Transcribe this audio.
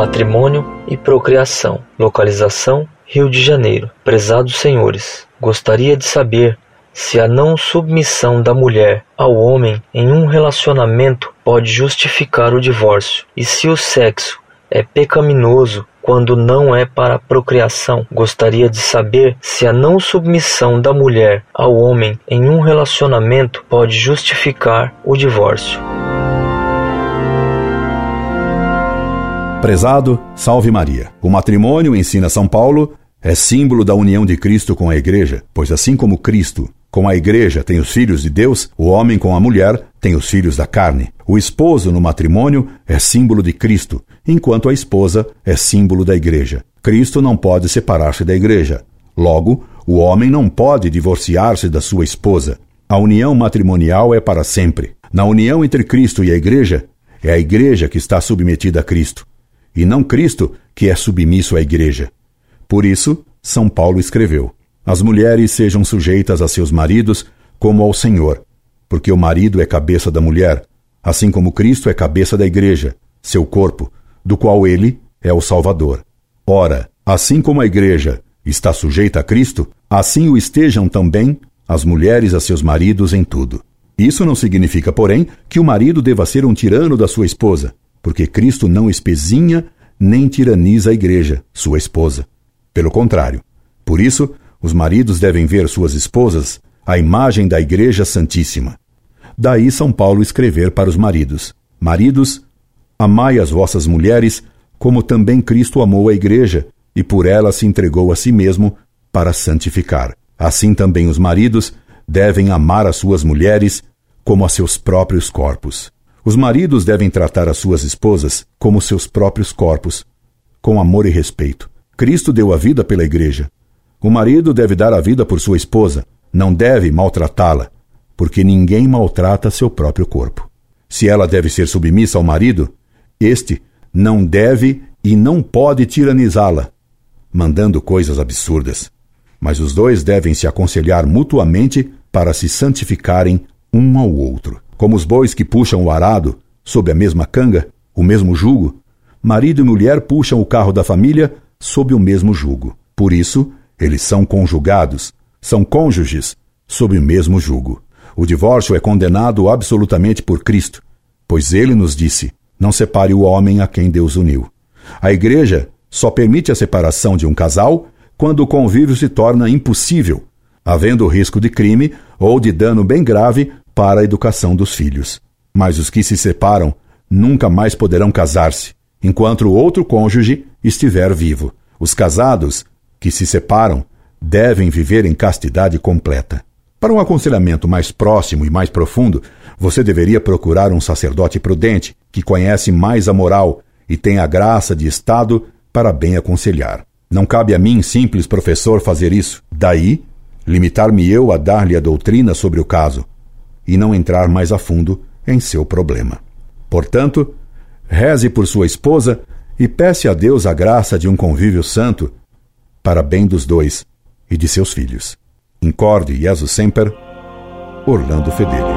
matrimônio e procriação. Localização: Rio de Janeiro. Prezados senhores, gostaria de saber se a não submissão da mulher ao homem em um relacionamento pode justificar o divórcio e se o sexo é pecaminoso quando não é para a procriação. Gostaria de saber se a não submissão da mulher ao homem em um relacionamento pode justificar o divórcio. Prezado, salve Maria. O matrimônio, ensina São Paulo, é símbolo da união de Cristo com a Igreja, pois assim como Cristo com a igreja tem os filhos de Deus, o homem com a mulher tem os filhos da carne. O esposo no matrimônio é símbolo de Cristo, enquanto a esposa é símbolo da igreja. Cristo não pode separar-se da igreja. Logo, o homem não pode divorciar-se da sua esposa. A união matrimonial é para sempre. Na união entre Cristo e a igreja, é a igreja que está submetida a Cristo, e não Cristo que é submisso à igreja. Por isso, São Paulo escreveu: as mulheres sejam sujeitas a seus maridos como ao Senhor, porque o marido é cabeça da mulher, assim como Cristo é cabeça da igreja, seu corpo, do qual ele é o Salvador. Ora, assim como a igreja está sujeita a Cristo, assim o estejam também as mulheres a seus maridos em tudo. Isso não significa, porém, que o marido deva ser um tirano da sua esposa, porque Cristo não espezinha nem tiraniza a igreja, sua esposa. Pelo contrário. Por isso, os maridos devem ver suas esposas a imagem da Igreja Santíssima. Daí São Paulo escrever para os maridos: Maridos, amai as vossas mulheres, como também Cristo amou a Igreja e por ela se entregou a si mesmo para santificar. Assim também os maridos devem amar as suas mulheres como a seus próprios corpos. Os maridos devem tratar as suas esposas como seus próprios corpos, com amor e respeito. Cristo deu a vida pela Igreja. O marido deve dar a vida por sua esposa, não deve maltratá-la, porque ninguém maltrata seu próprio corpo. Se ela deve ser submissa ao marido, este não deve e não pode tiranizá-la, mandando coisas absurdas. Mas os dois devem se aconselhar mutuamente para se santificarem um ao outro. Como os bois que puxam o arado sob a mesma canga, o mesmo jugo, marido e mulher puxam o carro da família sob o mesmo jugo. Por isso, eles são conjugados, são cônjuges, sob o mesmo jugo. O divórcio é condenado absolutamente por Cristo, pois ele nos disse: não separe o homem a quem Deus uniu. A Igreja só permite a separação de um casal quando o convívio se torna impossível, havendo risco de crime ou de dano bem grave para a educação dos filhos. Mas os que se separam nunca mais poderão casar-se, enquanto o outro cônjuge estiver vivo. Os casados que se separam devem viver em castidade completa. Para um aconselhamento mais próximo e mais profundo, você deveria procurar um sacerdote prudente, que conhece mais a moral e tem a graça de Estado para bem aconselhar. Não cabe a mim, simples professor, fazer isso. Daí, limitar-me-eu a dar-lhe a doutrina sobre o caso e não entrar mais a fundo em seu problema. Portanto, reze por sua esposa e peça a Deus a graça de um convívio santo para bem dos dois e de seus filhos. Incorde Jesus Semper, Orlando Fedeli.